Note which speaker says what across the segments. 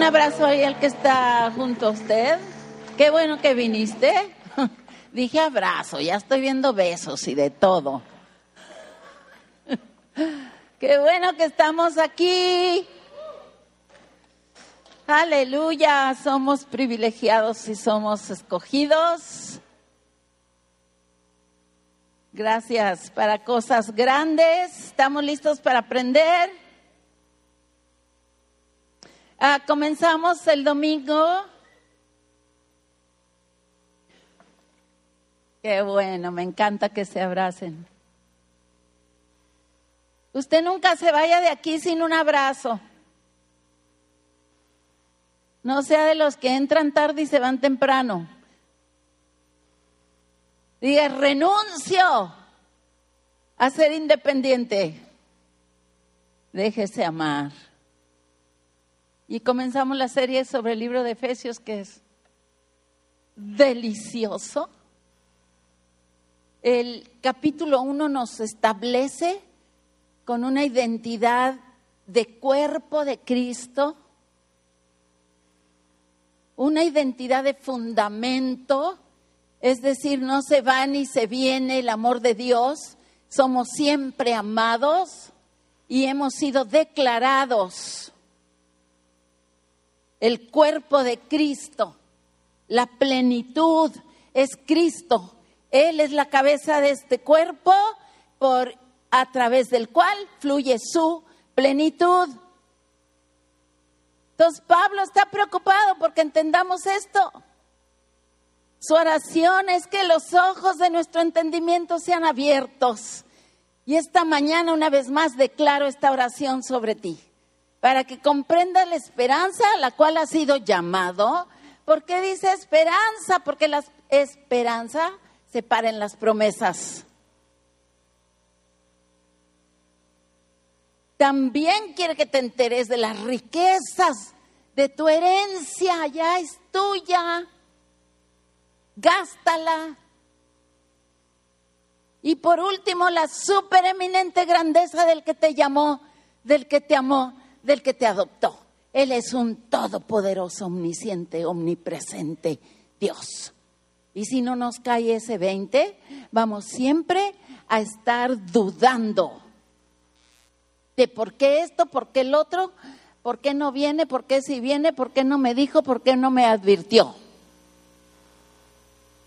Speaker 1: un abrazo ahí al que está junto a usted. Qué bueno que viniste. Dije abrazo, ya estoy viendo besos y de todo. Qué bueno que estamos aquí. Aleluya, somos privilegiados y somos escogidos. Gracias para cosas grandes. Estamos listos para aprender. Ah, comenzamos el domingo. Qué bueno, me encanta que se abracen. Usted nunca se vaya de aquí sin un abrazo. No sea de los que entran tarde y se van temprano. Diga, renuncio a ser independiente. Déjese amar. Y comenzamos la serie sobre el libro de Efesios, que es delicioso. El capítulo 1 nos establece con una identidad de cuerpo de Cristo, una identidad de fundamento, es decir, no se va ni se viene el amor de Dios, somos siempre amados y hemos sido declarados el cuerpo de Cristo, la plenitud es Cristo. Él es la cabeza de este cuerpo por a través del cual fluye su plenitud. Entonces Pablo está preocupado porque entendamos esto. Su oración es que los ojos de nuestro entendimiento sean abiertos. Y esta mañana una vez más declaro esta oración sobre ti, para que comprendas la esperanza a la cual has sido llamado. ¿Por qué dice esperanza? Porque la esperanza se para en las promesas. También quiere que te enteres de las riquezas de tu herencia, ya es tuya. Gástala. Y por último, la supereminente grandeza del que te llamó, del que te amó, del que te adoptó. Él es un todopoderoso, omnisciente, omnipresente Dios. Y si no nos cae ese 20, vamos siempre a estar dudando de por qué esto, por qué el otro, por qué no viene, por qué si viene, por qué no me dijo, por qué no me advirtió.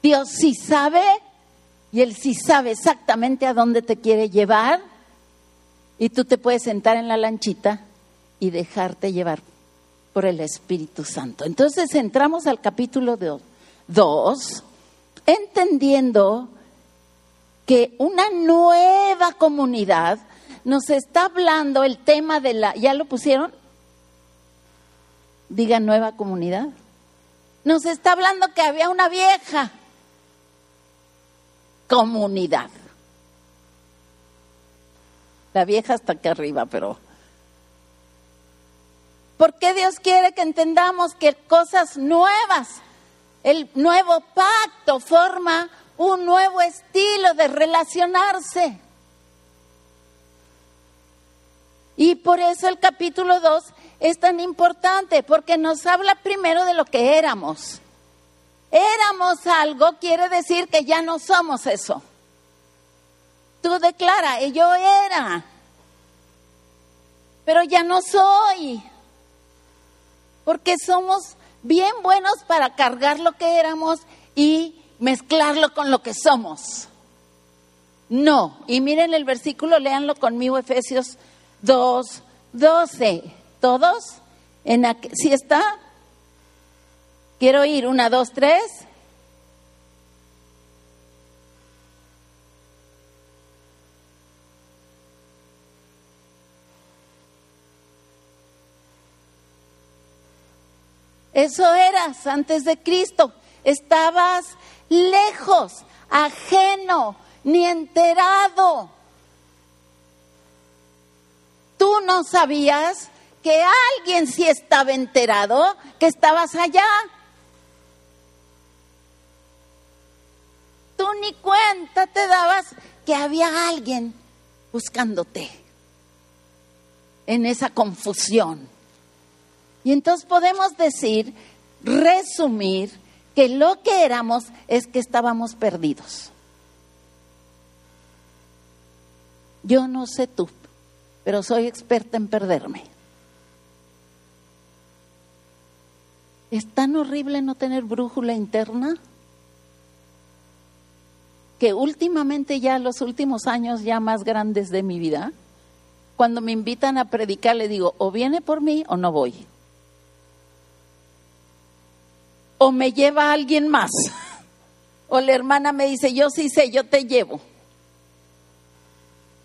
Speaker 1: Dios sí sabe y Él sí sabe exactamente a dónde te quiere llevar y tú te puedes sentar en la lanchita y dejarte llevar por el Espíritu Santo. Entonces entramos al capítulo 2, entendiendo que una nueva comunidad nos está hablando el tema de la, ¿ya lo pusieron? Diga nueva comunidad. Nos está hablando que había una vieja comunidad. La vieja está aquí arriba, pero... ¿Por qué Dios quiere que entendamos que cosas nuevas, el nuevo pacto forma un nuevo estilo de relacionarse? Y por eso el capítulo 2 es tan importante, porque nos habla primero de lo que éramos. Éramos algo, quiere decir que ya no somos eso. Tú declara, yo era, pero ya no soy, porque somos bien buenos para cargar lo que éramos y mezclarlo con lo que somos. No, y miren el versículo, léanlo conmigo, Efesios 2, 12. ¿Todos? En ¿Sí está? Quiero ir. Una, dos, tres. Eso eras antes de Cristo. Estabas lejos, ajeno, ni enterado tú no sabías que alguien sí estaba enterado que estabas allá. Tú ni cuenta te dabas que había alguien buscándote en esa confusión. Y entonces podemos decir, resumir, que lo que éramos es que estábamos perdidos. Yo no sé tú, pero soy experta en perderme. Es tan horrible no tener brújula interna que últimamente ya los últimos años ya más grandes de mi vida, cuando me invitan a predicar le digo, o viene por mí o no voy. O me lleva alguien más. O la hermana me dice, yo sí sé, yo te llevo.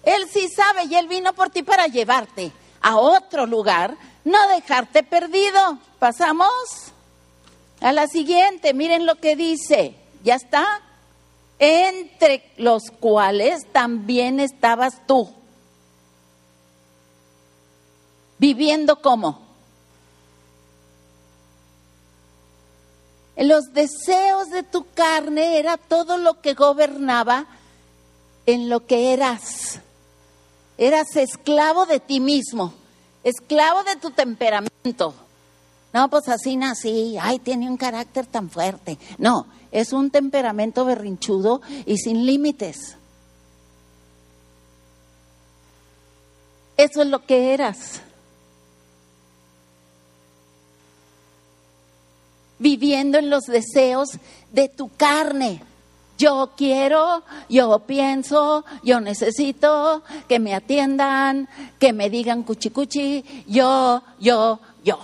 Speaker 1: Él sí sabe y Él vino por ti para llevarte a otro lugar, no dejarte perdido. Pasamos a la siguiente, miren lo que dice, ¿ya está? Entre los cuales también estabas tú. Viviendo como. Los deseos de tu carne era todo lo que gobernaba en lo que eras. Eras esclavo de ti mismo, esclavo de tu temperamento. No, pues así nací, ay, tiene un carácter tan fuerte. No, es un temperamento berrinchudo y sin límites. Eso es lo que eras. Viviendo en los deseos de tu carne. Yo quiero, yo pienso, yo necesito que me atiendan, que me digan cuchi cuchi, yo, yo, yo.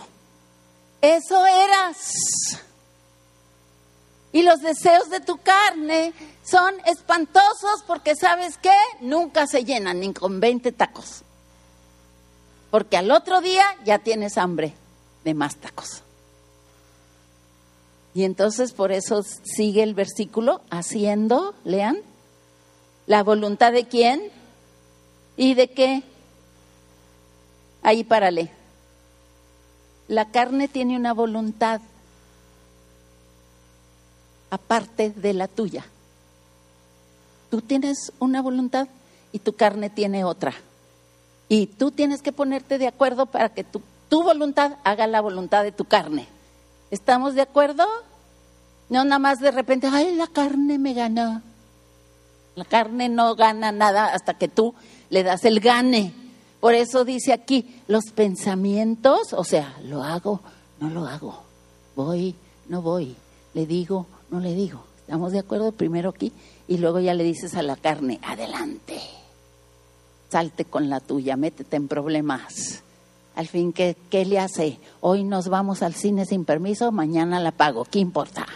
Speaker 1: Eso eras. Y los deseos de tu carne son espantosos porque sabes qué, nunca se llenan ni con 20 tacos. Porque al otro día ya tienes hambre de más tacos. Y entonces por eso sigue el versículo, haciendo, lean, la voluntad de quién y de qué. Ahí párale. La carne tiene una voluntad aparte de la tuya. Tú tienes una voluntad y tu carne tiene otra. Y tú tienes que ponerte de acuerdo para que tu, tu voluntad haga la voluntad de tu carne. ¿Estamos de acuerdo? No nada más de repente, ay, la carne me ganó. La carne no gana nada hasta que tú le das el gane. Por eso dice aquí, los pensamientos, o sea, lo hago, no lo hago. Voy, no voy. Le digo, no le digo. ¿Estamos de acuerdo? Primero aquí y luego ya le dices a la carne, adelante. Salte con la tuya, métete en problemas. Al fin, ¿qué, ¿qué le hace? Hoy nos vamos al cine sin permiso, mañana la pago, ¿qué importa?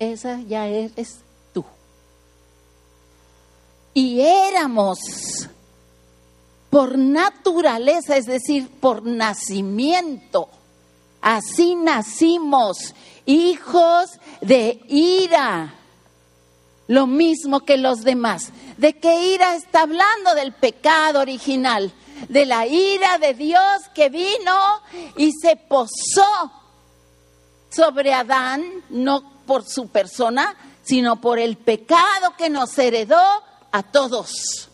Speaker 1: Esa ya eres tú. Y éramos por naturaleza, es decir, por nacimiento. Así nacimos, hijos de ira. Lo mismo que los demás. ¿De qué ira está hablando? Del pecado original de la ira de Dios que vino y se posó sobre Adán, no por su persona, sino por el pecado que nos heredó a todos.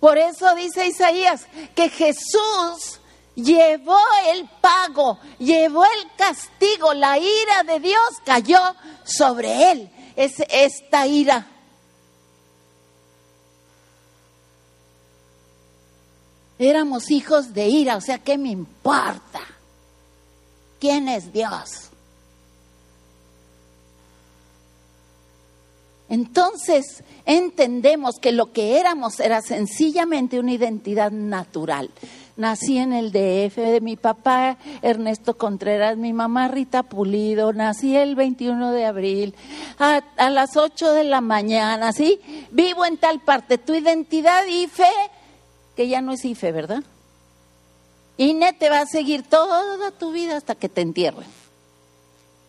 Speaker 1: Por eso dice Isaías que Jesús llevó el pago, llevó el castigo, la ira de Dios cayó sobre él. Es esta ira Éramos hijos de ira, o sea, ¿qué me importa? ¿Quién es Dios? Entonces entendemos que lo que éramos era sencillamente una identidad natural. Nací en el DF de mi papá Ernesto Contreras, mi mamá Rita Pulido, nací el 21 de abril a, las 8 de la mañana, ¿sí? Vivo en tal parte. Tu identidad y fe que ya no es IFE, ¿verdad? INE te va a seguir toda tu vida hasta que te entierren.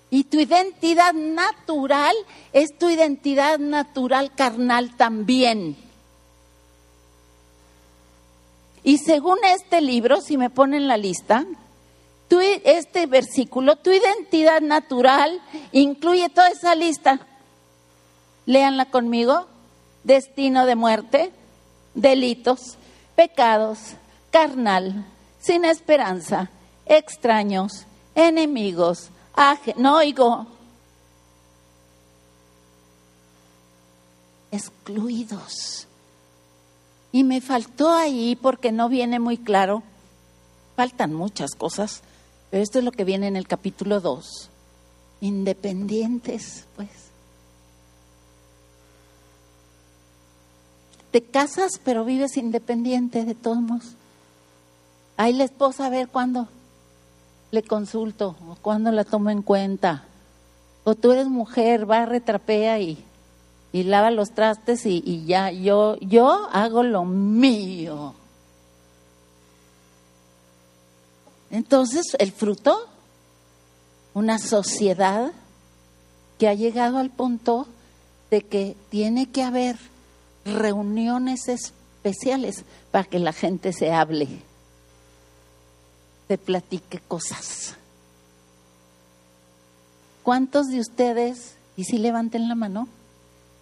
Speaker 1: Y tu identidad natural es tu identidad natural carnal también. Y según este libro, si me ponen la lista, este versículo, tu identidad natural incluye toda esa lista. Léanla conmigo. Destino de muerte, delitos, pecados, carnal, sin esperanza, extraños, enemigos, no oigo, excluidos. Y me faltó ahí porque no viene muy claro, faltan muchas cosas, pero esto es lo que viene en el capítulo 2. Independientes, pues. Te casas, pero vives independiente de todos modos. Ahí la esposa a ver cuándo le consulto o cuándo la tomo en cuenta. O tú eres mujer, va, retrapea y, y lava los trastes y, y ya, yo, yo hago lo mío. Entonces, el fruto, una sociedad que ha llegado al punto de que tiene que haber reuniones especiales para que la gente se hable, se platique cosas. ¿Cuántos de ustedes, y si levanten la mano,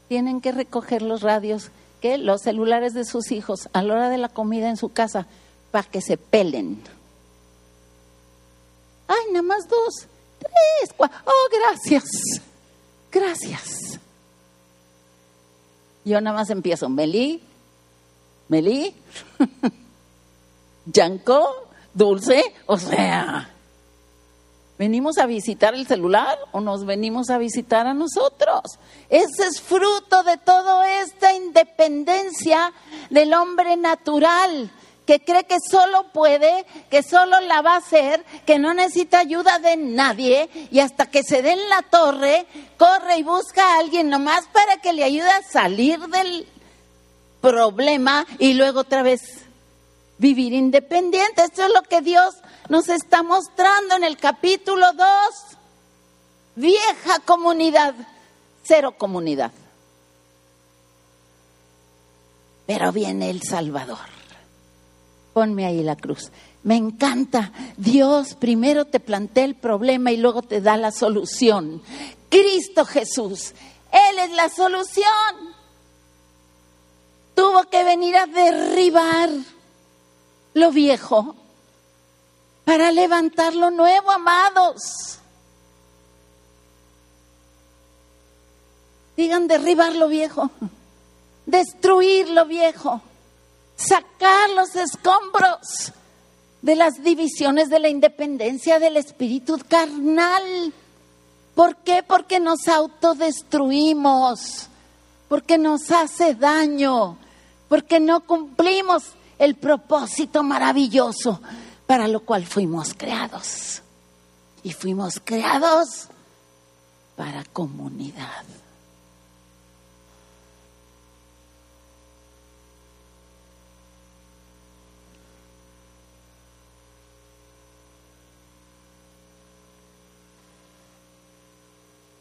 Speaker 1: tienen que recoger los radios, que los celulares de sus hijos a la hora de la comida en su casa para que se pelen? Ay, nada más dos, tres, cuatro. Oh, gracias. Gracias. Yo nada más empiezo, Meli, Meli, Yanko, Dulce, o sea, ¿venimos a visitar el celular o nos venimos a visitar a nosotros? Ese es fruto de toda esta independencia del hombre natural que cree que solo puede, que solo la va a hacer, que no necesita ayuda de nadie y hasta que se dé en la torre, corre y busca a alguien nomás para que le ayude a salir del problema y luego otra vez vivir independiente. Esto es lo que Dios nos está mostrando en el capítulo 2. Vieja comunidad, cero comunidad. Pero viene el Salvador ponme ahí la cruz. Me encanta. Dios primero te plantea el problema y luego te da la solución. Cristo Jesús, Él es la solución. Tuvo que venir a derribar lo viejo para levantar lo nuevo, amados. Digan derribar lo viejo, destruir lo viejo sacar los escombros de las divisiones de la independencia del espíritu carnal. ¿Por qué? Porque nos autodestruimos, porque nos hace daño, porque no cumplimos el propósito maravilloso para lo cual fuimos creados. Y fuimos creados para comunidad.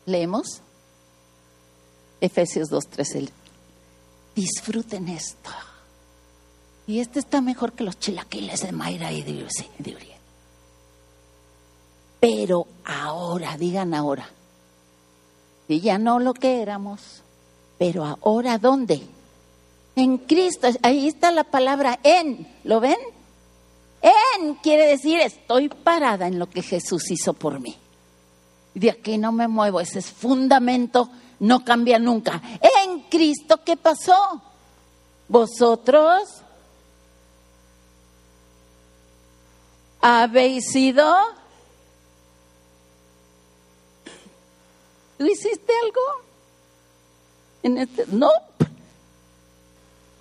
Speaker 1: Leemos Efesios 2.13. Disfruten esto. Y este está mejor que los chilaquiles de Mayra y de, Uriel. Pero ahora, digan ahora. Y ya no lo que éramos. Pero ahora, ¿dónde? En Cristo. Ahí está la palabra en. ¿Lo ven? En quiere decir estoy parada en lo que Jesús hizo por mí de aquí no me muevo, ese es fundamento, no cambia nunca. En Cristo, ¿qué pasó? Vosotros habéis sido... ¿Tú hiciste algo? En este, no.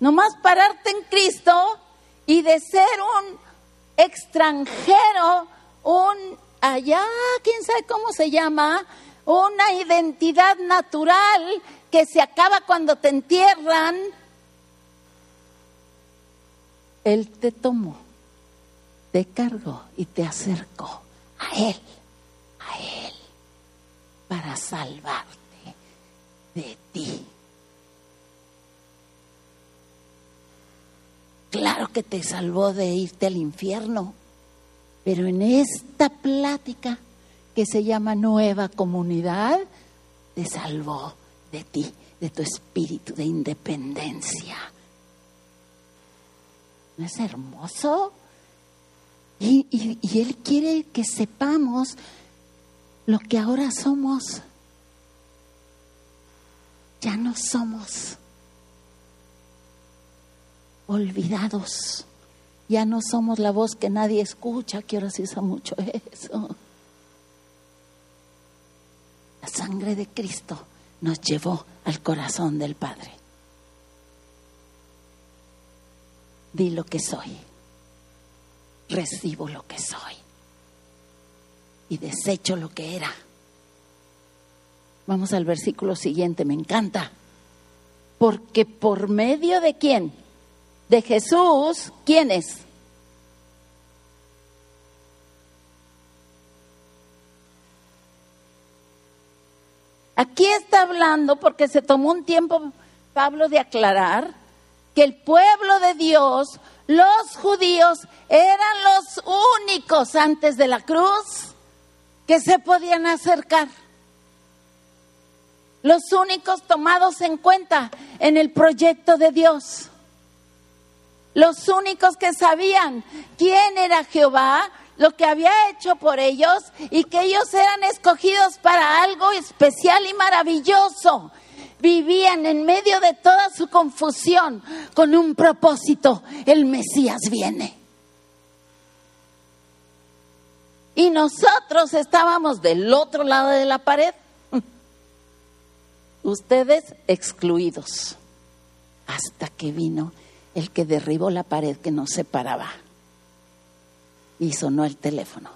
Speaker 1: Nomás pararte en Cristo y de ser un extranjero, un allá, quién sabe cómo se llama, una identidad natural que se acaba cuando te entierran. Él te tomó, te cargó y te acercó a Él, a Él, para salvarte de ti. Claro que te salvó de irte al infierno pero en esta plática que se llama nueva comunidad, te salvó de ti, de tu espíritu de independencia. ¿No es hermoso? Y, y Él quiere que sepamos lo que ahora somos. Ya no somos olvidados. Ya no somos la voz que nadie escucha, que ahora se usa mucho eso. La sangre de Cristo nos llevó al corazón del Padre. Di lo que soy. Recibo lo que soy. Y desecho lo que era. Vamos al versículo siguiente, me encanta. Porque por medio de quién? De Jesús, ¿quién es? Aquí está hablando porque se tomó un tiempo Pablo de aclarar que el pueblo de Dios, los judíos, eran los únicos antes de la cruz que se podían acercar. Los únicos tomados en cuenta en el proyecto de Dios. Los únicos que sabían quién era Jehová, lo que había hecho por ellos y que ellos eran escogidos para algo especial y maravilloso. Vivían en medio de toda su confusión con un propósito. El Mesías viene. Y nosotros estábamos del otro lado de la pared. Ustedes excluidos. Hasta que vino el que derribó la pared que nos separaba y sonó el teléfono.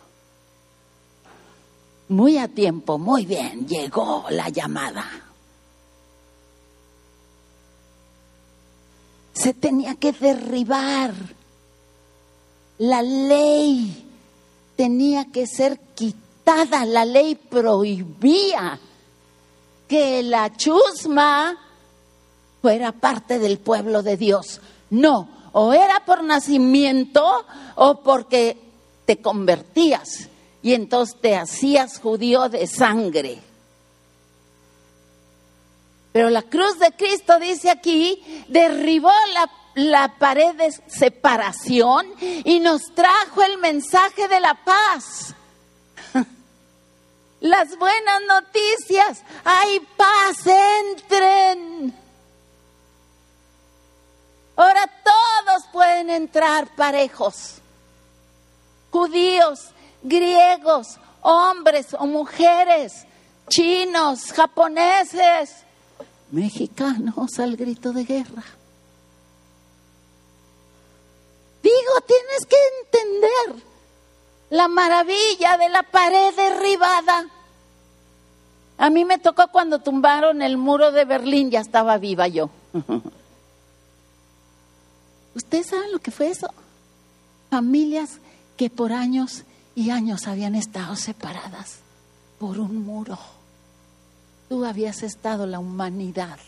Speaker 1: Muy a tiempo, muy bien, llegó la llamada. Se tenía que derribar. La ley tenía que ser quitada. La ley prohibía que la chusma fuera parte del pueblo de Dios. No, o era por nacimiento o porque te convertías y entonces te hacías judío de sangre. Pero la cruz de Cristo, dice aquí, derribó la, la, pared de separación y nos trajo el mensaje de la paz. Las buenas noticias, hay paz, entren. Ahora todos pueden entrar parejos judíos, griegos, hombres o mujeres, chinos, japoneses, mexicanos al grito de guerra. Digo, tienes que entender la maravilla de la pared derribada. A mí me tocó cuando tumbaron el muro de Berlín, ya estaba viva yo. ¿Ustedes saben lo que fue eso? Familias que por años y años habían estado separadas por un muro. Tú habías estado la humanidad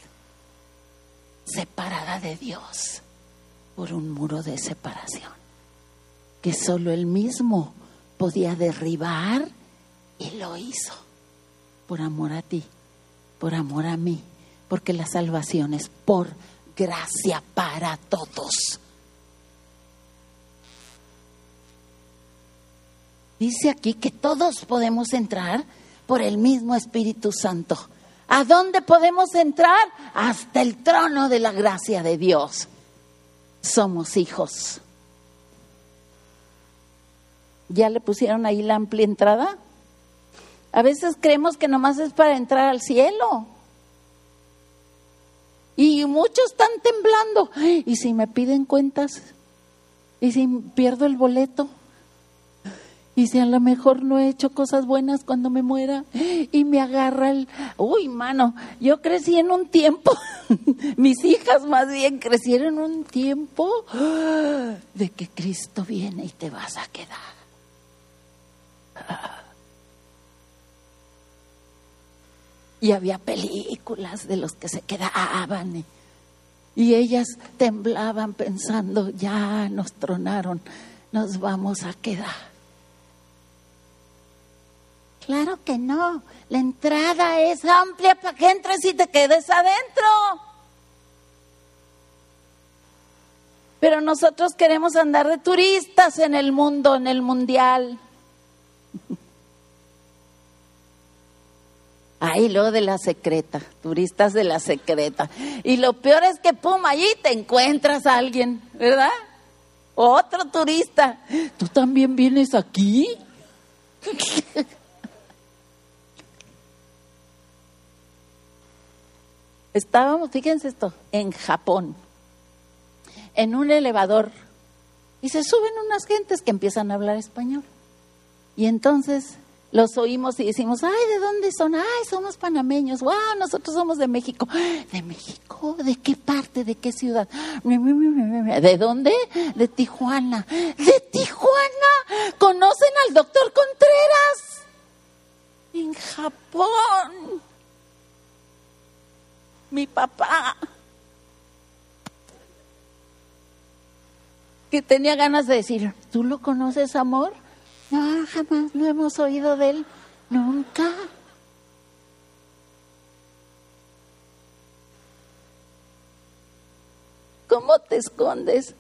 Speaker 1: separada de Dios por un muro de separación que solo él mismo podía derribar y lo hizo por amor a ti, por amor a mí, porque la salvación es por gracia para todos. Dice aquí que todos podemos entrar por el mismo Espíritu Santo. ¿A dónde podemos entrar? Hasta el trono de la gracia de Dios. Somos hijos. ¿Ya le pusieron ahí la amplia entrada? A veces creemos que nomás es para entrar al cielo. Y muchos están temblando. ¿Y si me piden cuentas? ¿Y si pierdo el boleto? Y si a lo mejor no he hecho cosas buenas cuando me muera y me agarra el... Uy, mano, yo crecí en un tiempo, mis hijas más bien crecieron un tiempo de que Cristo viene y te vas a quedar. Y había películas de los que se quedaban. Y ellas temblaban pensando, ya nos tronaron, nos vamos a quedar. Claro que no. La entrada es amplia para que entres y te quedes adentro. Pero nosotros queremos andar de turistas en el mundo, en el mundial. Ahí luego de la secreta, turistas de la secreta. Y lo peor es que, pum, allí te encuentras a alguien, ¿verdad? Otro turista. ¿Tú también vienes aquí? Estábamos, fíjense esto, en Japón, en un elevador, y se suben unas gentes que empiezan a hablar español. Y entonces los oímos y decimos, ay, ¿de dónde son? Ay, somos panameños, wow, nosotros somos de México. ¿De México? ¿De qué parte? ¿De qué ciudad? ¿De dónde? De Tijuana. ¿De Tijuana? ¿Conocen al doctor Contreras? En Japón. Mi papá. Que tenía ganas de decir, ¿tú lo conoces, amor? No, jamás lo hemos oído de él. Nunca. ¿Cómo te escondes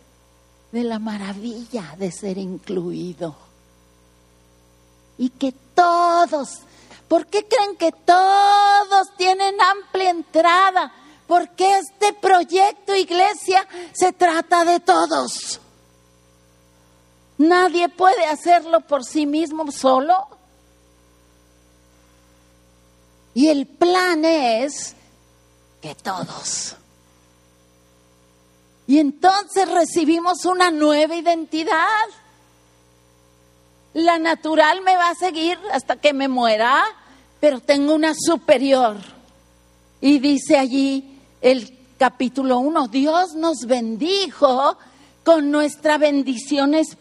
Speaker 1: de la maravilla de ser incluido? Y que todos, ¿por qué creen que todos tienen amplia entrada? Porque este proyecto iglesia se trata de todos. Nadie puede hacerlo por sí mismo solo. Y el plan es que todos. Y entonces recibimos una nueva identidad. La natural me va a seguir hasta que me muera, pero tengo una superior. Y dice allí el capítulo 1, Dios nos bendijo con nuestra bendición espiritual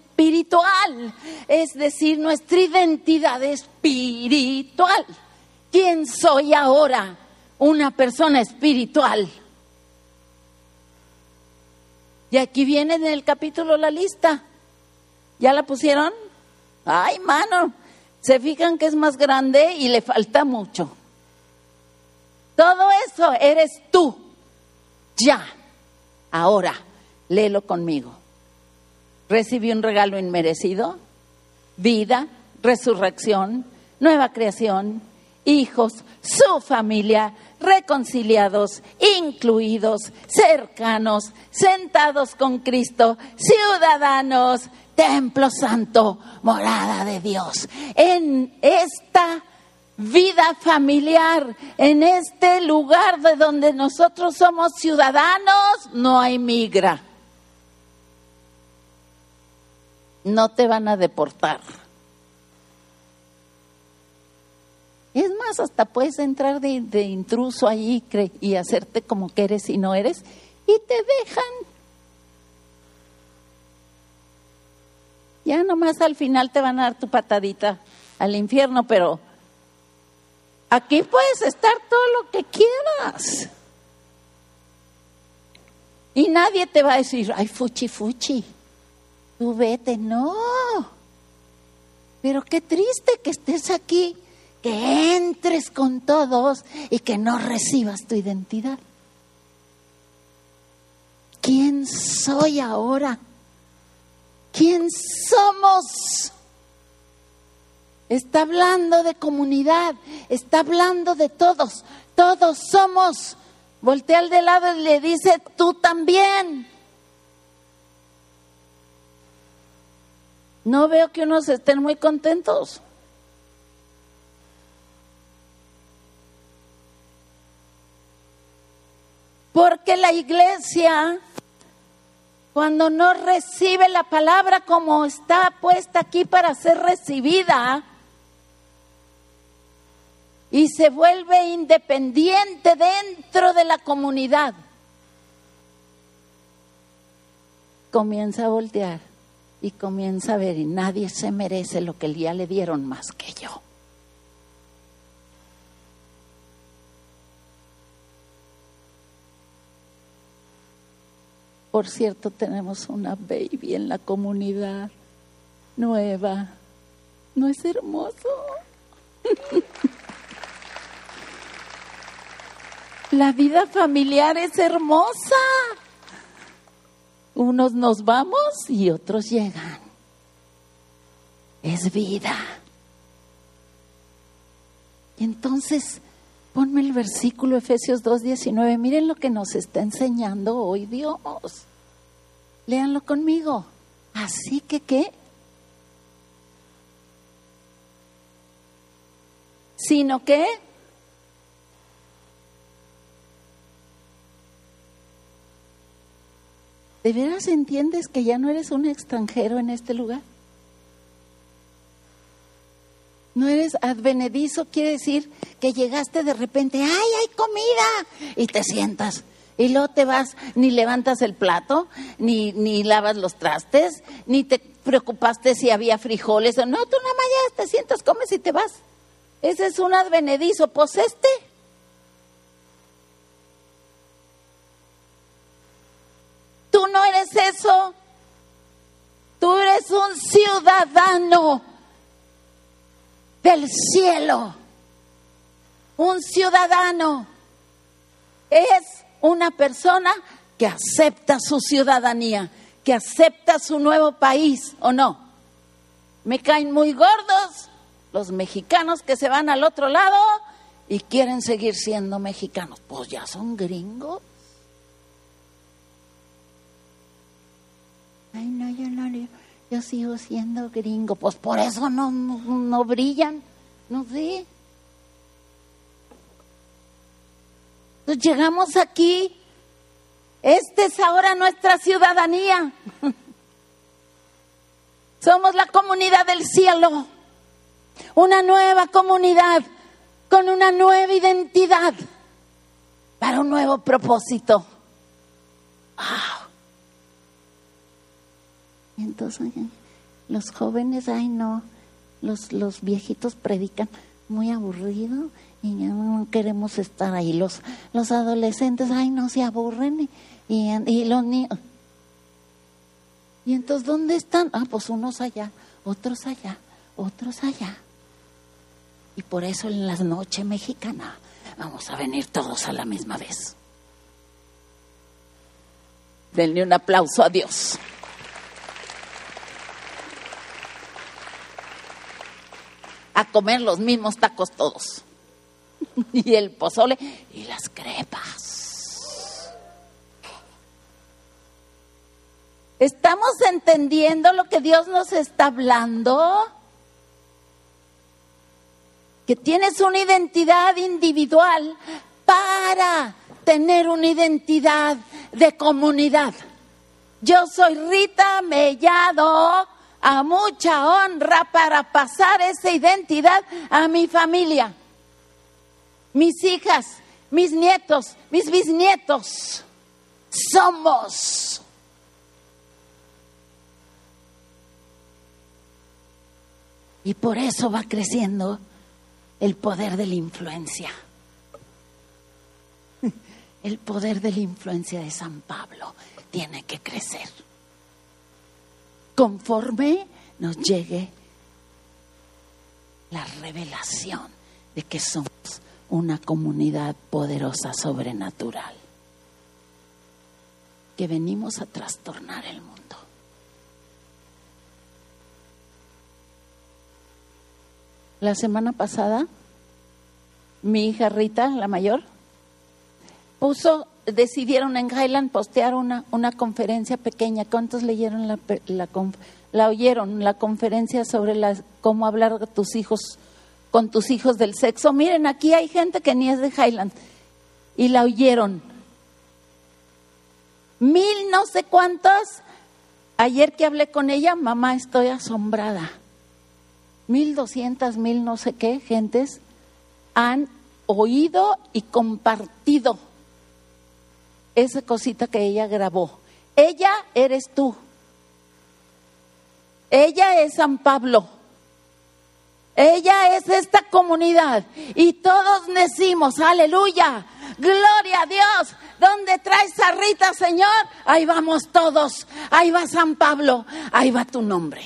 Speaker 1: es decir, nuestra identidad espiritual. ¿Quién soy ahora? Una persona espiritual. Y aquí viene en el capítulo la lista. ¿Ya la pusieron? Ay, mano, se fijan que es más grande y le falta mucho. Todo eso eres tú. Ya. Ahora, léelo conmigo recibió un regalo inmerecido, vida, resurrección, nueva creación, hijos, su familia, reconciliados, incluidos, cercanos, sentados con Cristo, ciudadanos, templo santo, morada de Dios. En esta vida familiar, en este lugar de donde nosotros somos ciudadanos, no hay migra. no te van a deportar. Es más, hasta puedes entrar de, intruso ahí y hacerte como que eres y no eres y te dejan. Ya nomás al final te van a dar tu patadita al infierno, pero aquí puedes estar todo lo que quieras. Y nadie te va a decir, ay, fuchi, fuchi tú vete, no. Pero qué triste que estés aquí, que entres con todos y que no recibas tu identidad. ¿Quién soy ahora? ¿Quién somos? Está hablando de comunidad, está hablando de todos, todos somos. Voltea al de lado y le dice, tú también. no veo que unos estén muy contentos. Porque la iglesia, cuando no recibe la palabra como está puesta aquí para ser recibida, y se vuelve independiente dentro de la comunidad, comienza a voltear y comienza a ver y nadie se merece lo que ya le dieron más que yo. Por cierto, tenemos una baby en la comunidad nueva. ¿No es hermoso? la vida familiar es hermosa. Unos nos vamos y otros llegan. Es vida. Y entonces, ponme el versículo Efesios 2.19. Miren lo que nos está enseñando hoy Dios. Léanlo conmigo. Así que, ¿qué? Sino que ¿De veras entiendes que ya no eres un extranjero en este lugar? No eres advenedizo, quiere decir que llegaste de repente, ¡ay, hay comida! Y te sientas. Y luego te vas, ni levantas el plato, ni, ni lavas los trastes, ni te preocupaste si había frijoles o no. Tú nada más ya te sientas, comes y te vas. Ese es un advenedizo. Pues este Tú no eres eso. Tú eres un ciudadano del cielo. Un ciudadano es una persona que acepta su ciudadanía, que acepta su nuevo país, ¿o no? Me caen muy gordos los mexicanos que se van al otro lado y quieren seguir siendo mexicanos. Pues ya son gringos. Ay, no, yo no, yo, sigo siendo gringo. Pues por eso no, no, brillan, no sé. Entonces llegamos aquí. Esta es ahora nuestra ciudadanía. Somos la comunidad del cielo. Una nueva comunidad con una nueva identidad para un nuevo propósito. Entonces los jóvenes, ay no, los, los viejitos predican muy aburrido y no queremos estar ahí. Los, los adolescentes, ay no se aburren y, y los niños. Y entonces, ¿dónde están? Ah, pues unos allá, otros allá, otros allá. Y por eso en la noche mexicana vamos a venir todos a la misma vez. Denle un aplauso a Dios. A comer los mismos tacos todos. y el pozole y las crepas. ¿Estamos entendiendo lo que Dios nos está hablando? Que tienes una identidad individual para tener una identidad de comunidad. Yo soy Rita Mellado a mucha honra para pasar esa identidad a mi familia, mis hijas, mis nietos, mis bisnietos. Somos. Y por eso va creciendo el poder de la influencia. El poder de la influencia de San Pablo tiene que crecer conforme nos llegue la revelación de que somos una comunidad poderosa sobrenatural, que venimos a trastornar el mundo. La semana pasada, mi hija Rita, la mayor, puso decidieron en Highland postear una, una conferencia pequeña. ¿Cuántos leyeron la, la, oyeron? La conferencia sobre la, cómo hablar tus hijos, con tus hijos del sexo. Miren, aquí hay gente que ni es de Highland. Y la oyeron. Mil no sé cuántos. Ayer que hablé con ella, mamá, estoy asombrada. Mil doscientas, mil no sé qué gentes han oído y compartido esa cosita que ella grabó. Ella eres tú. Ella es San Pablo. Ella es esta comunidad. Y todos decimos, aleluya, gloria a Dios. ¿Dónde traes a Rita, Señor? Ahí vamos todos. Ahí va San Pablo. Ahí va tu nombre.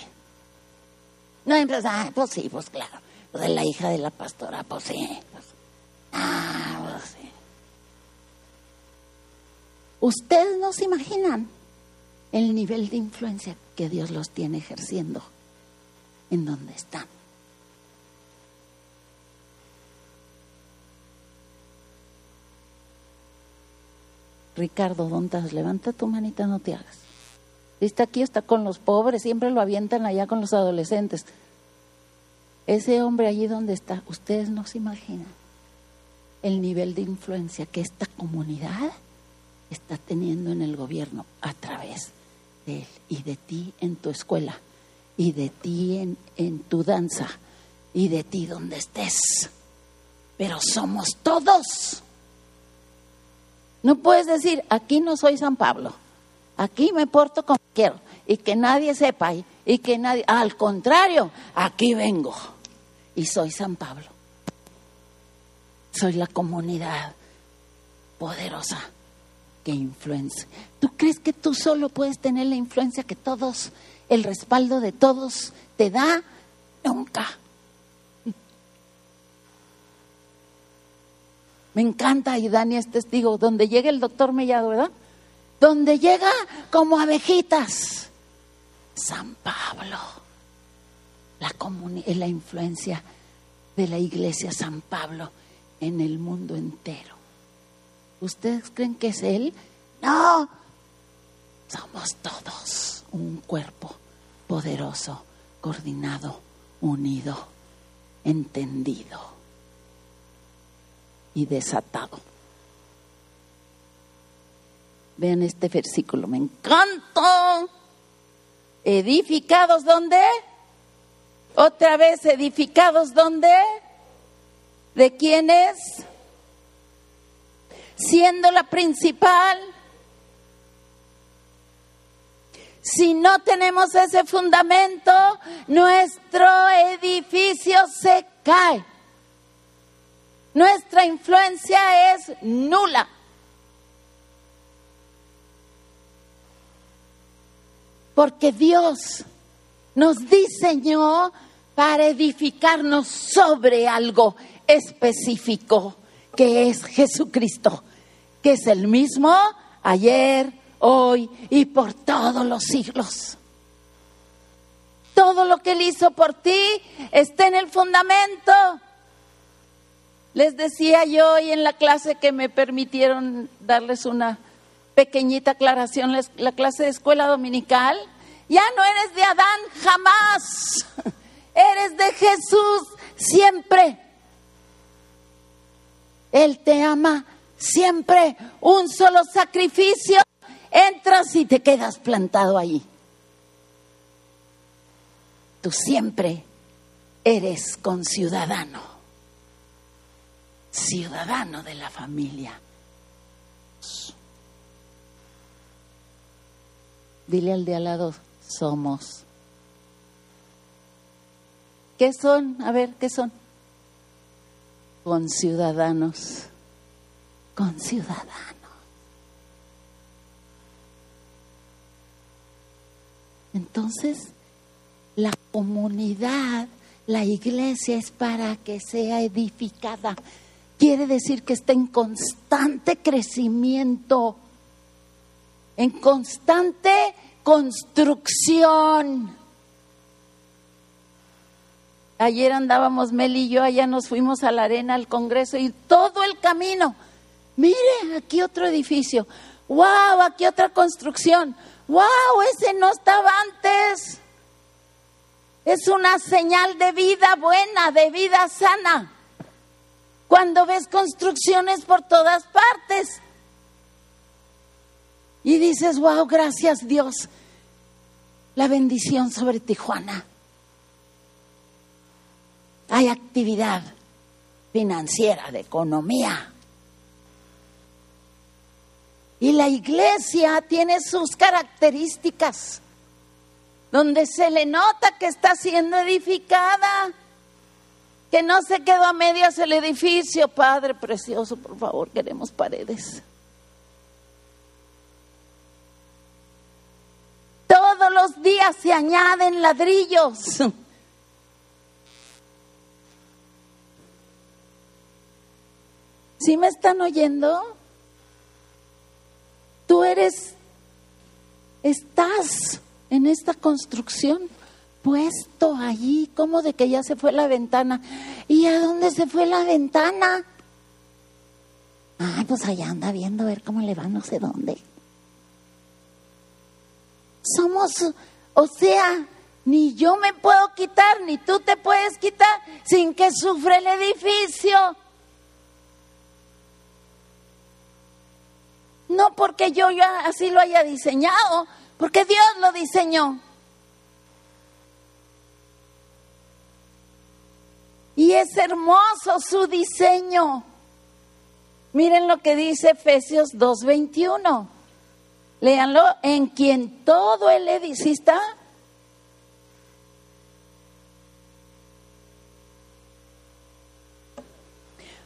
Speaker 1: No empiezas, ah, pues sí, pues claro. Pues la hija de la pastora, pues sí. Pues, ah, pues sí. Ustedes no se imaginan el nivel de influencia que Dios los tiene ejerciendo en donde están. Ricardo, ¿dónde estás? Levanta tu manita, no te hagas. Está aquí, está con los pobres, siempre lo avientan allá con los adolescentes. Ese hombre allí donde está, ustedes no se imaginan el nivel de influencia que esta comunidad está teniendo en el gobierno a través de él y de ti en tu escuela y de ti en, en tu danza y de ti donde estés. Pero somos todos. No puedes decir, aquí no soy San Pablo, aquí me porto como quiero y que nadie sepa y, y que nadie, al contrario, aquí vengo y soy San Pablo. Soy la comunidad poderosa que influencia. ¿Tú crees que tú solo puedes tener la influencia que todos, el respaldo de todos te da? Nunca. Me encanta, y Dani es testigo, donde llega el doctor Mellado, ¿verdad? Donde llega como abejitas. San Pablo, la, la influencia de la iglesia San Pablo en el mundo entero. ¿Ustedes creen que es Él? No, somos todos un cuerpo poderoso, coordinado, unido, entendido y desatado. Vean este versículo, me encanta. Edificados donde? Otra vez edificados donde? ¿De quiénes? Siendo la principal. Si no tenemos ese fundamento, nuestro edificio se cae. Nuestra influencia es nula. Porque Dios nos diseñó para edificarnos sobre algo específico, que es Jesucristo, que es el mismo ayer, hoy y por todos los siglos. Todo lo que Él hizo por ti está en el fundamento. Les decía yo hoy en la clase que me permitieron darles una pequeñita aclaración, la clase de escuela dominical. Ya no eres de Adán jamás, eres de Jesús siempre. Él te ama siempre. Un solo sacrificio, entras y te quedas plantado ahí. Tú siempre eres conciudadano ciudadano de la familia. Dile al de al lado, somos. ¿Qué son? A ver, ¿qué son? Conciudadanos. Conciudadanos. Entonces, la comunidad, la iglesia es para que sea edificada quiere decir que está en constante crecimiento, en constante construcción. Ayer andábamos Mel y yo, allá nos fuimos a la arena al Congreso y todo el camino, mire, aquí otro edificio, wow, aquí otra construcción, wow, ese no estaba antes. Es una señal de vida buena, de vida sana cuando ves construcciones por todas partes. Y dices, wow, gracias Dios, la bendición sobre Tijuana. Hay actividad financiera, de economía. Y la iglesia tiene sus características, donde se le nota que está siendo edificada que no se quedó a medias el edificio, Padre precioso, por favor, queremos paredes. Todos los días se añaden ladrillos. ¿Sí me están oyendo? Tú eres estás en esta construcción puesto allí, como de que ya se fue la ventana. ¿Y a dónde se fue la ventana? Ay, pues allá anda viendo a ver cómo le va no sé dónde. Somos, o sea, ni yo me puedo quitar, ni tú te puedes quitar sin que sufra el edificio. No porque yo ya así lo haya diseñado, porque Dios lo diseñó. Y es hermoso su diseño. Miren lo que dice Efesios 2.21. Léanlo, en quien todo el edificio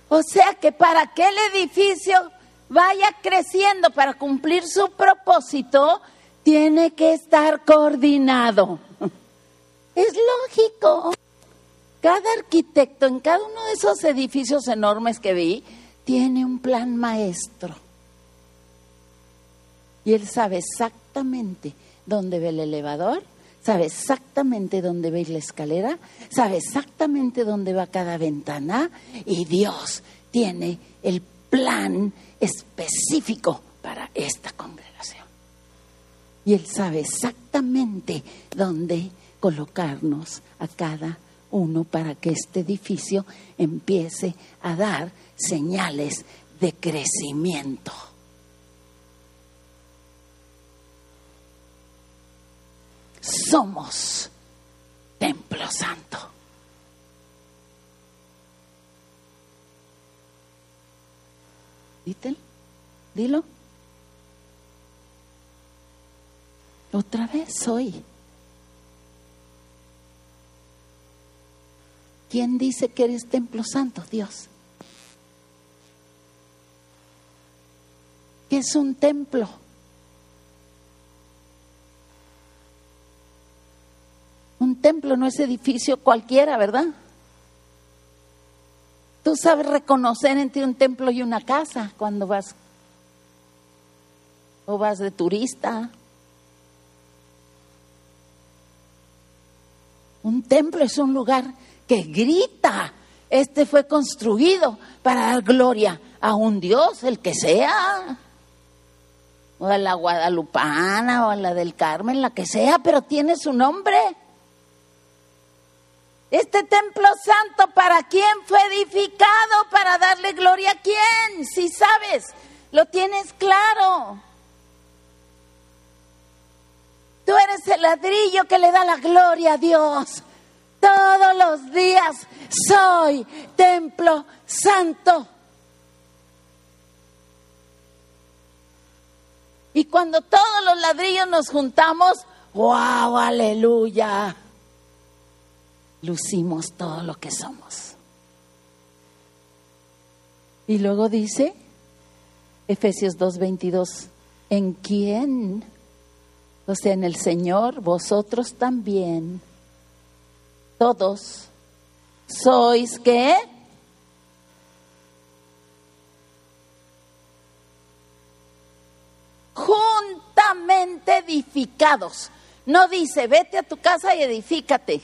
Speaker 1: O sea que para que el edificio vaya creciendo para cumplir su propósito, tiene que estar coordinado. Es lógico. Cada arquitecto en cada uno de esos edificios enormes que vi tiene un plan maestro. Y él sabe exactamente dónde ve el elevador, sabe exactamente dónde va la escalera, sabe exactamente dónde va cada ventana y Dios tiene el plan específico para esta congregación. Y Él sabe exactamente dónde colocarnos a cada uno para que este edificio empiece a dar señales de crecimiento. Somos templo santo. Dítelo, dilo. Otra vez hoy. ¿Quién dice que eres templo santo? Dios. ¿Qué es un templo? Un templo no es edificio cualquiera, ¿verdad? Tú sabes reconocer entre un templo y una casa cuando vas o vas de turista. Un templo es un lugar que grita, este fue construido para dar gloria a un Dios, el que sea, o a la guadalupana o a la del Carmen, la que sea, pero tiene su nombre. Este templo santo, ¿para quién fue edificado? Para darle gloria a quién, si sabes, lo tienes claro. Tú eres el ladrillo que le da la gloria a Dios. Todos los días soy templo santo. Y cuando todos los ladrillos nos juntamos, wow, aleluya, lucimos todo lo que somos. Y luego dice, Efesios 2:22, ¿en quién? O sea, en el Señor, vosotros también todos sois qué? Juntamente edificados. No dice, vete a tu casa y edifícate.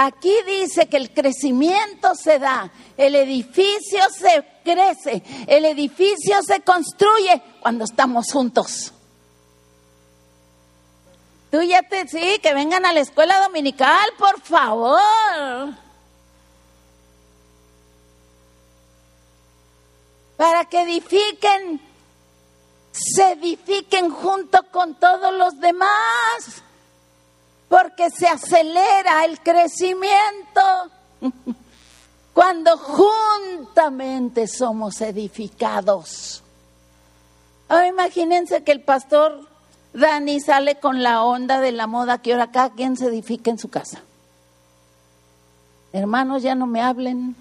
Speaker 1: Aquí dice que el crecimiento se da, el edificio se crece, el edificio se construye cuando estamos juntos. Tú ya te, sí, que vengan a la escuela dominical, por favor. Para que edifiquen, se edifiquen junto con todos los demás, porque se acelera el crecimiento cuando juntamente somos edificados. Ahora imagínense que el pastor Dani sale con la onda de la moda que ahora cada quien se edifica en su casa. Hermanos, ya no me hablen,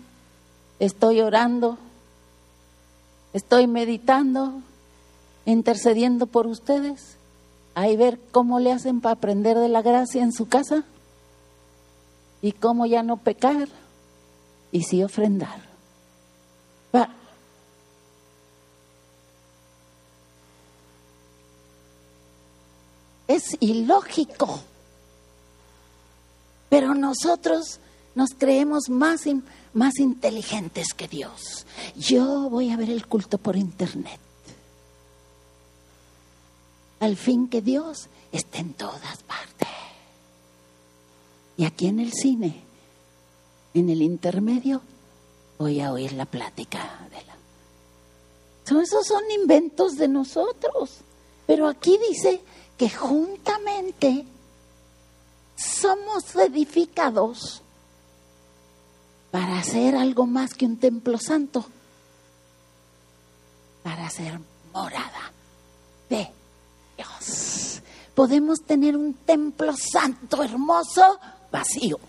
Speaker 1: estoy orando, estoy meditando, intercediendo por ustedes ahí ver cómo le hacen para aprender de la gracia en su casa y cómo ya no pecar y sí ofrendar. Es ilógico, pero nosotros nos creemos más, más inteligentes que Dios. Yo voy a ver el culto por internet. Al fin que Dios esté en todas partes. Y aquí en el cine, en el intermedio, voy a oír la plática de la... Esos son inventos de nosotros. Pero aquí dice que juntamente somos edificados para hacer algo más que un templo santo, para ser morada de Dios. Podemos tener un templo santo, hermoso, vacío.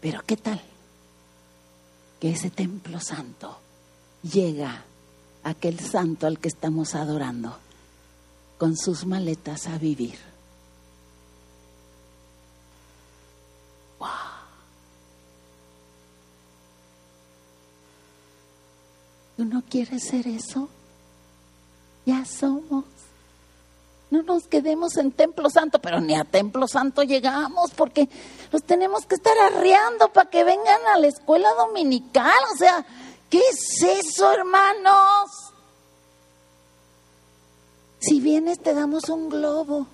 Speaker 1: Pero ¿qué tal? Que ese templo santo llega a aquel santo al que estamos adorando con sus maletas a vivir. Wow. ¿Tú no quieres ser eso? Ya somos. No nos quedemos en Templo Santo, pero ni a Templo Santo llegamos porque los tenemos que estar arreando para que vengan a la escuela dominical. O sea, ¿qué es eso, hermanos? Si vienes te damos un globo.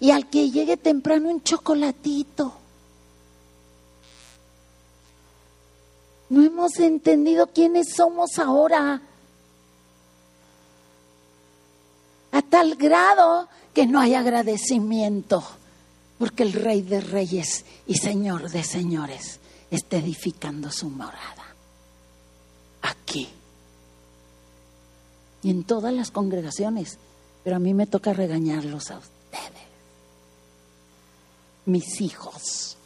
Speaker 1: Y al que llegue temprano un chocolatito. No hemos entendido quiénes somos ahora. a tal grado que no hay agradecimiento, porque el Rey de Reyes y Señor de Señores está edificando su morada aquí y en todas las congregaciones, pero a mí me toca regañarlos a ustedes, mis hijos.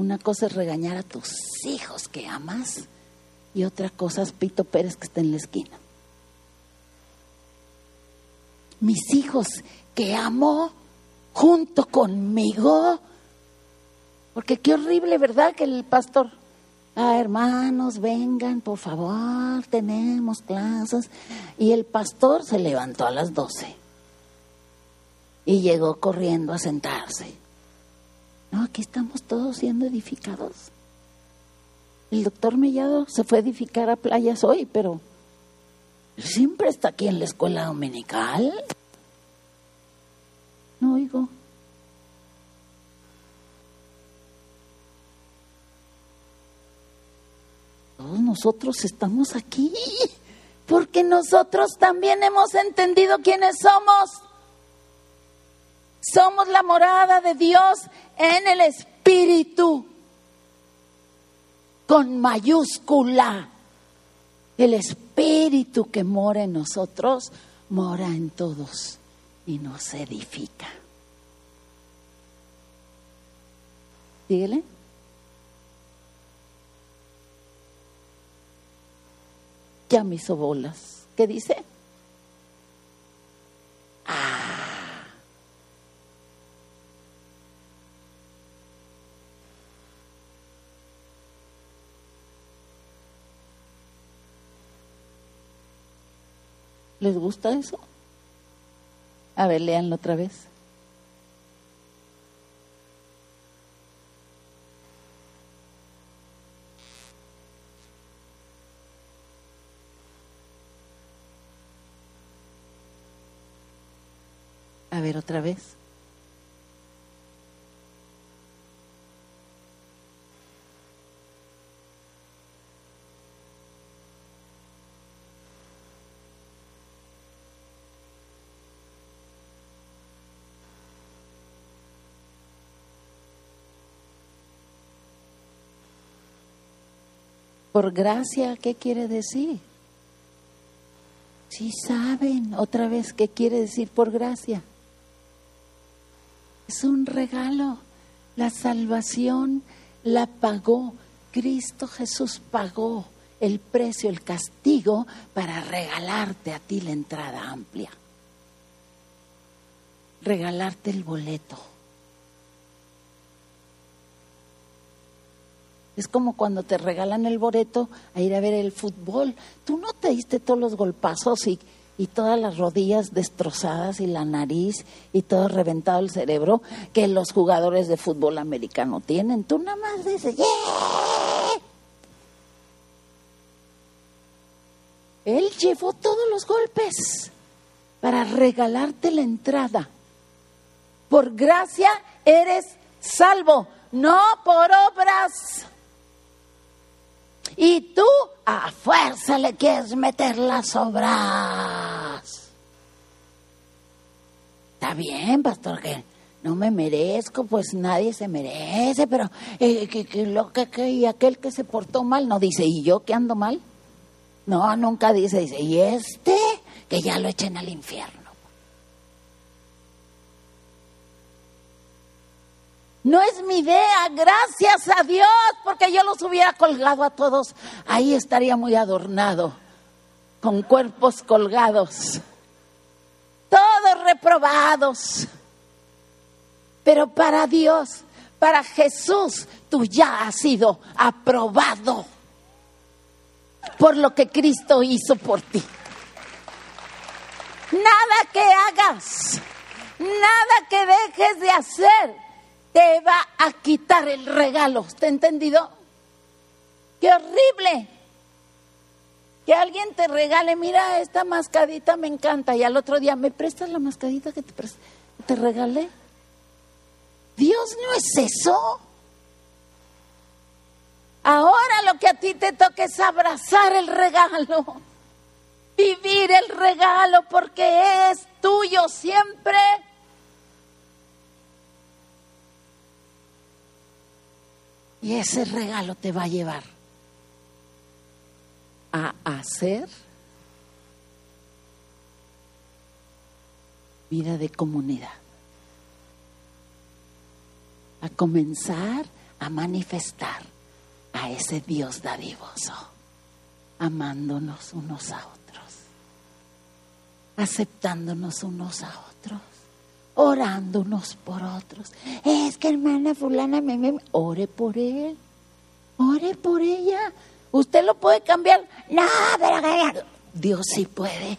Speaker 1: Una cosa es regañar a tus hijos que amas y otra cosa es Pito Pérez que está en la esquina mis hijos que amo junto conmigo. Porque qué horrible, ¿verdad? Que el pastor, ah, hermanos, vengan, por favor, tenemos clases. Y el pastor se levantó a las doce y llegó corriendo a sentarse. No, aquí estamos todos siendo edificados. El doctor Mellado se fue a edificar a playas hoy, pero Siempre está aquí en la escuela dominical. No oigo. Todos nosotros estamos aquí porque nosotros también hemos entendido quiénes somos. Somos la morada de Dios en el Espíritu, con mayúscula. El Espíritu que mora en nosotros mora en todos y nos edifica. Dígale. Ya me hizo bolas. ¿Qué dice? ¿Les gusta eso? A ver, léanlo otra vez. A ver, otra vez. Por gracia, ¿qué quiere decir? Si saben otra vez qué quiere decir por gracia. Es un regalo. La salvación la pagó. Cristo Jesús pagó el precio, el castigo para regalarte a ti la entrada amplia. Regalarte el boleto. Es como cuando te regalan el boleto a ir a ver el fútbol. Tú no te diste todos los golpazos y, y todas las rodillas destrozadas y la nariz y todo reventado el cerebro que los jugadores de fútbol americano tienen. Tú nada más dices, ¡Yeah! Él llevó todos los golpes para regalarte la entrada. Por gracia eres salvo, no por obras. Y tú a fuerza le quieres meter las obras. Está bien, pastor, que no me merezco, pues nadie se merece, pero eh, que, lo que, que, y aquel que se portó mal no dice, ¿y yo que ando mal? No, nunca dice, dice, ¿y este? Que ya lo echen al infierno. No es mi idea, gracias a Dios, porque yo los hubiera colgado a todos. Ahí estaría muy adornado, con cuerpos colgados, todos reprobados. Pero para Dios, para Jesús, tú ya has sido aprobado por lo que Cristo hizo por ti. Nada que hagas, nada que dejes de hacer te va a quitar el regalo. ¿Te entendido? ¡Qué horrible! Que alguien te regale, mira, esta mascadita me encanta, y al otro día, ¿me prestas la mascadita que te, te regalé? Dios no es eso. Ahora lo que a ti te toca es abrazar el regalo, vivir el regalo porque es tuyo siempre. Y ese regalo te va a llevar a hacer vida de comunidad, a comenzar a manifestar a ese Dios dadivoso, amándonos unos a otros, aceptándonos unos a otros orando unos por otros. Es que hermana fulana, me, ore por él, ore por ella. ¿Usted lo puede cambiar? No, pero Dios sí puede.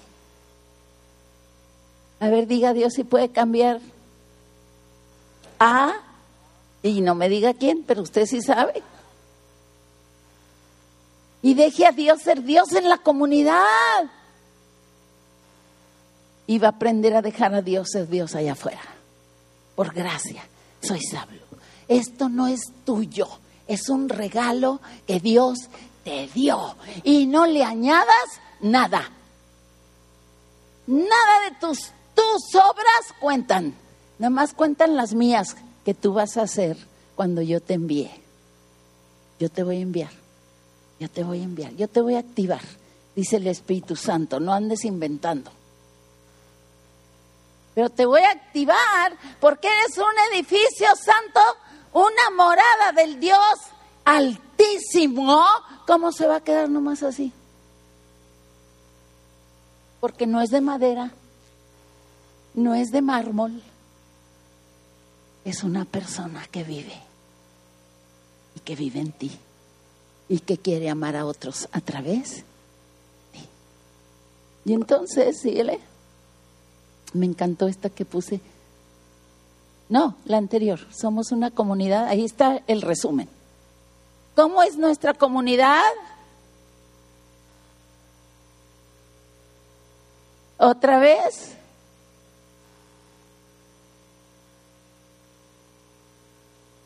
Speaker 1: A ver, diga Dios sí puede cambiar. Ah, y no me diga quién, pero usted sí sabe. Y deje a Dios ser Dios en la comunidad y va a aprender a dejar a Dios ser Dios allá afuera. Por gracia, soy sabio. Esto no es tuyo, es un regalo que Dios te dio. Y no le añadas nada. Nada de tus, tus obras cuentan. Nada más cuentan las mías que tú vas a hacer cuando yo te envíe. Yo te voy a enviar. Yo te voy a enviar. Yo te voy a activar. Dice el Espíritu Santo. No andes inventando pero te voy a activar porque eres un edificio santo, una morada del Dios altísimo. ¿Cómo se va a quedar nomás así? Porque no es de madera, no es de mármol, es una persona que vive y que vive en ti y que quiere amar a otros a través de ti. Y entonces, síguele. Me encantó esta que puse. No, la anterior. Somos una comunidad. Ahí está el resumen. ¿Cómo es nuestra comunidad? ¿Otra vez?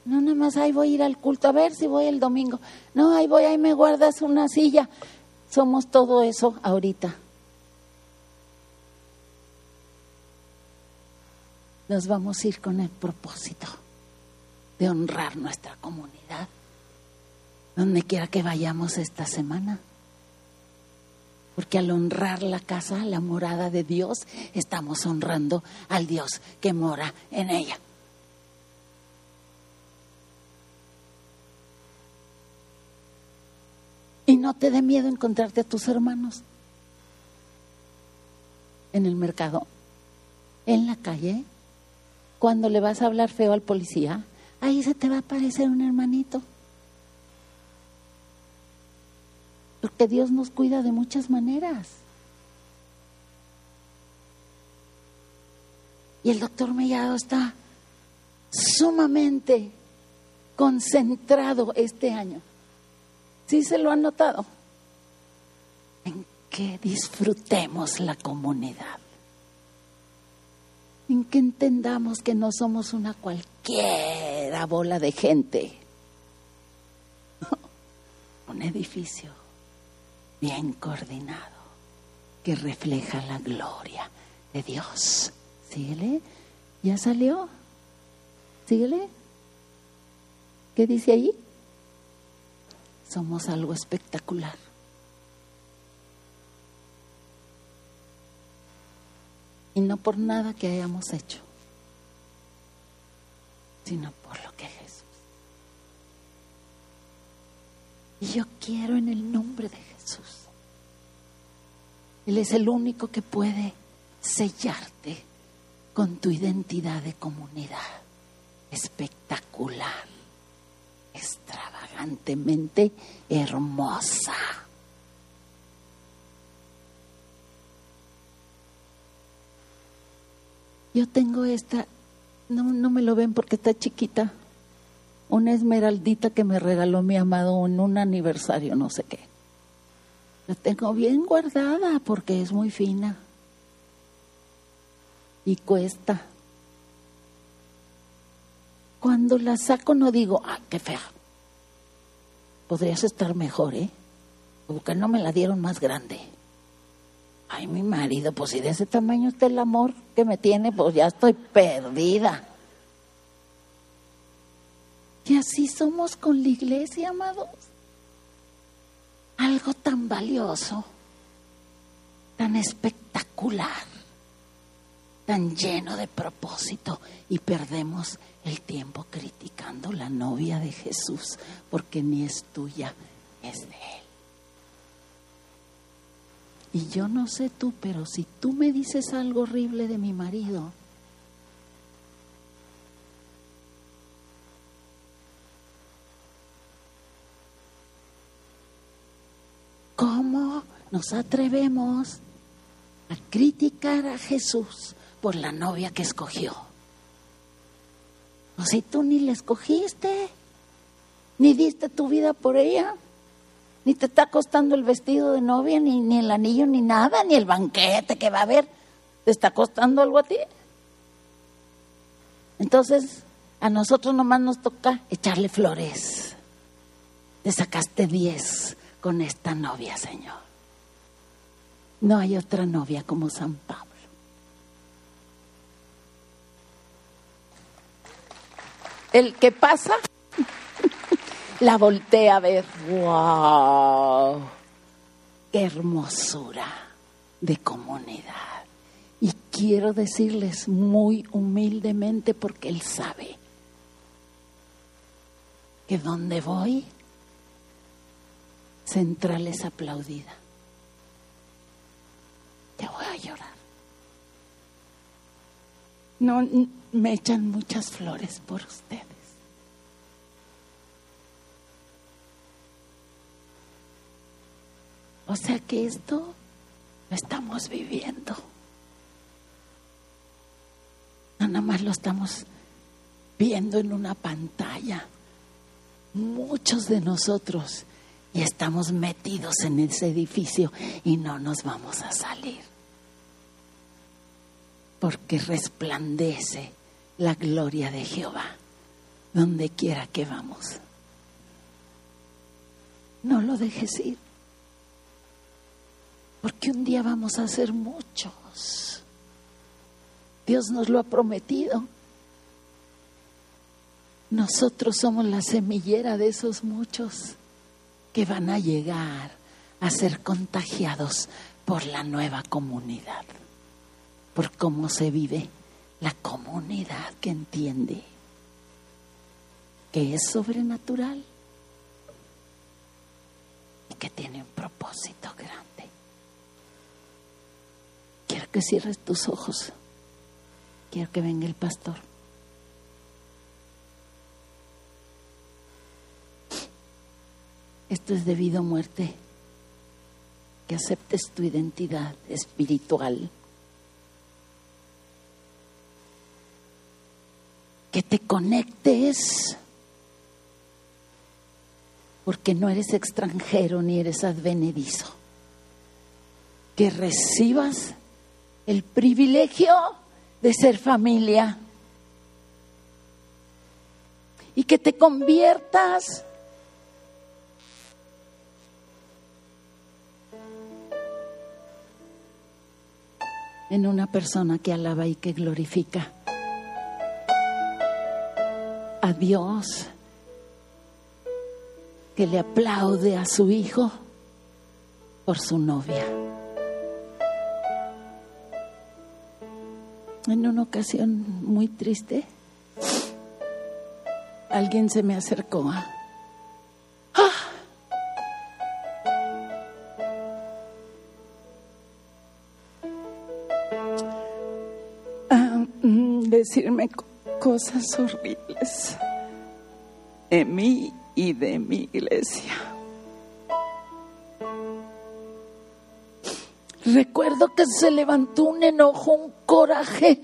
Speaker 1: No, nada más ahí voy a ir al culto, a ver si voy el domingo. No, ahí voy, ahí me guardas una silla. Somos todo eso ahorita. Nos vamos a ir con el propósito de honrar nuestra comunidad, donde quiera que vayamos esta semana. Porque al honrar la casa, la morada de Dios, estamos honrando al Dios que mora en ella. Y no te dé miedo encontrarte a tus hermanos en el mercado, en la calle, cuando le vas a hablar feo al policía, ahí se te va a aparecer un hermanito. Porque Dios nos cuida de muchas maneras. Y el doctor Mellado está sumamente concentrado este año. ¿Sí se lo han notado? En que disfrutemos la comunidad. En que entendamos que no somos una cualquiera bola de gente. Un edificio bien coordinado que refleja la gloria de Dios. Síguele. ¿Ya salió? Síguele. ¿Qué dice ahí? Somos algo espectacular. Y no por nada que hayamos hecho, sino por lo que Jesús. Y yo quiero en el nombre de Jesús. Él es el único que puede sellarte con tu identidad de comunidad espectacular, extravagantemente hermosa. Yo tengo esta, no, no me lo ven porque está chiquita, una esmeraldita que me regaló mi amado en un aniversario, no sé qué. La tengo bien guardada porque es muy fina y cuesta. Cuando la saco no digo, ah, qué fea. Podrías estar mejor, ¿eh? Porque no me la dieron más grande. Ay, mi marido, pues si de ese tamaño está el amor que me tiene, pues ya estoy perdida. Y así somos con la iglesia, amados. Algo tan valioso, tan espectacular tan lleno de propósito y perdemos el tiempo criticando la novia de Jesús porque ni es tuya, es de Él. Y yo no sé tú, pero si tú me dices algo horrible de mi marido, ¿cómo nos atrevemos a criticar a Jesús por la novia que escogió. O si tú ni la escogiste, ni diste tu vida por ella, ni te está costando el vestido de novia, ni, ni el anillo, ni nada, ni el banquete que va a haber, ¿te está costando algo a ti? Entonces, a nosotros nomás nos toca echarle flores. Te sacaste diez con esta novia, Señor. No hay otra novia como San Pablo. el que pasa la voltea a ver. ¡Wow! ¡Qué hermosura de comunidad! Y quiero decirles muy humildemente porque Él sabe que donde voy, central es aplaudida. Te voy a llorar. No, me echan muchas flores por ustedes. O sea que esto lo estamos viviendo. Nada más lo estamos viendo en una pantalla. Muchos de nosotros y estamos metidos en ese edificio y no nos vamos a salir. Porque resplandece la gloria de Jehová donde quiera que vamos. No lo dejes ir, porque un día vamos a ser muchos. Dios nos lo ha prometido. Nosotros somos la semillera de esos muchos que van a llegar a ser contagiados por la nueva comunidad, por cómo se vive la comunidad que entiende que es sobrenatural y que tiene un propósito grande. Quiero que cierres tus ojos. Quiero que venga el pastor. Esto es debido a muerte que aceptes tu identidad espiritual, que te conectes, porque no eres extranjero ni eres advenedizo, que recibas el privilegio de ser familia y que te conviertas en una persona que alaba y que glorifica a Dios, que le aplaude a su hijo por su novia. En una ocasión muy triste, alguien se me acercó. ¿ah? a mm, decirme cosas horribles de mí y de mi iglesia. Recuerdo que se levantó un enojo, un coraje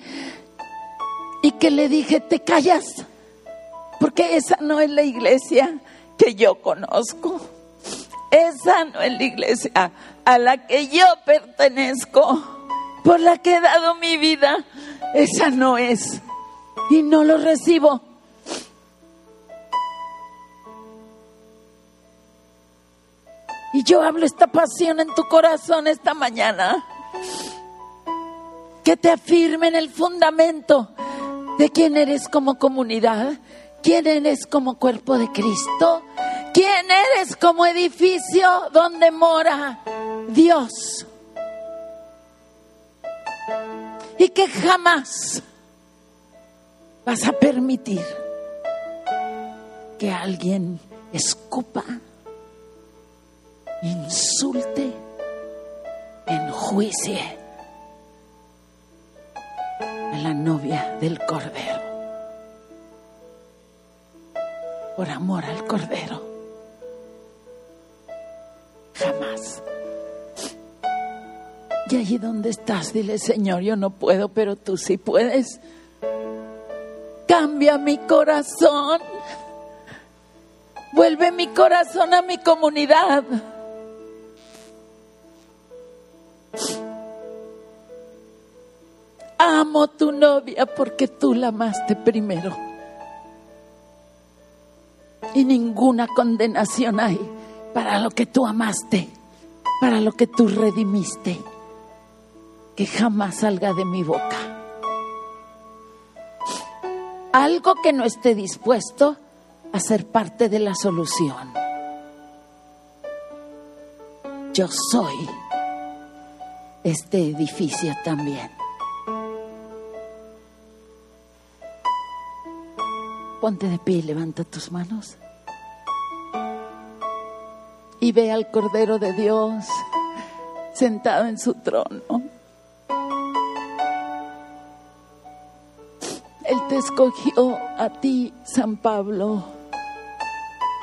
Speaker 1: y que le dije, te callas porque esa no es la iglesia que yo conozco. Esa no es la iglesia a la que yo pertenezco, por la que he dado mi vida. Esa no es. Y no lo recibo. Y yo hablo esta pasión en tu corazón esta mañana. Que te afirme en el fundamento de quién eres como comunidad ¿Quién eres como cuerpo de Cristo? ¿Quién eres como edificio donde mora Dios? Y que jamás vas a permitir que alguien escupa, insulte, enjuicie a la novia del Cordero por amor al Cordero. Jamás. Y allí donde estás, dile, Señor, yo no puedo, pero tú sí puedes. Cambia mi corazón. Vuelve mi corazón a mi comunidad. Amo tu novia porque tú la amaste primero y ninguna condenación hay para lo que tú amaste, para lo que tú redimiste, que jamás salga de mi boca. Algo que no esté dispuesto a ser parte de la solución. Yo soy este edificio también. Ponte de pie y levanta tus manos. Y ve al Cordero de Dios sentado en su trono. Él te escogió a ti, San Pablo,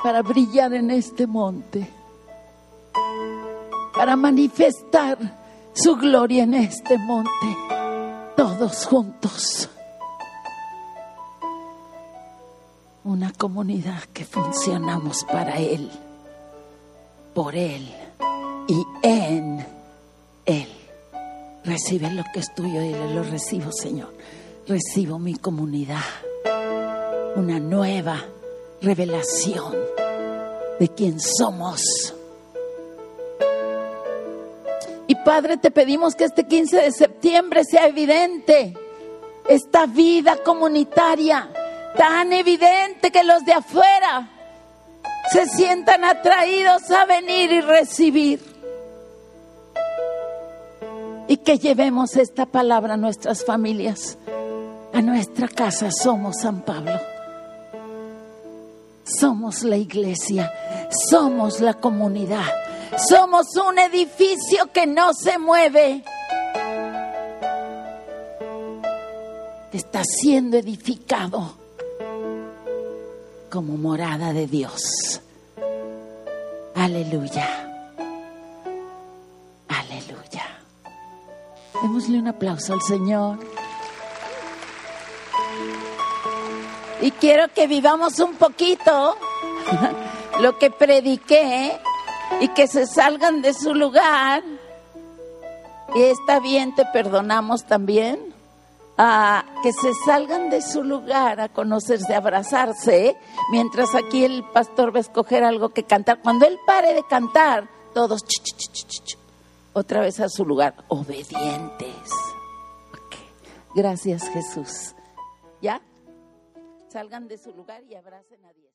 Speaker 1: para brillar en este monte, para manifestar su gloria en este monte, todos juntos. una comunidad que funcionamos para Él, por Él y en Él. Recibe lo que es tuyo y lo recibo, Señor. Recibo mi comunidad, una nueva revelación de quién somos. Y Padre, te pedimos que este 15 de septiembre sea evidente esta vida comunitaria tan evidente que los de afuera se sientan atraídos a venir y recibir. Y que llevemos esta palabra a nuestras familias, a nuestra casa. Somos San Pablo. Somos la iglesia, somos la comunidad, somos un edificio que no se mueve, está siendo edificado como morada de Dios. Aleluya. Aleluya. Démosle un aplauso al Señor. Y quiero que vivamos un poquito lo que prediqué y que se salgan de su lugar. Y está bien, te perdonamos también. a que se salgan de su lugar a conocerse, a abrazarse, mientras aquí el pastor va a escoger algo que cantar. Cuando él pare de cantar, todos otra vez a su lugar, obedientes. Gracias Jesús. ¿Ya? Salgan de su lugar y abracen a Dios.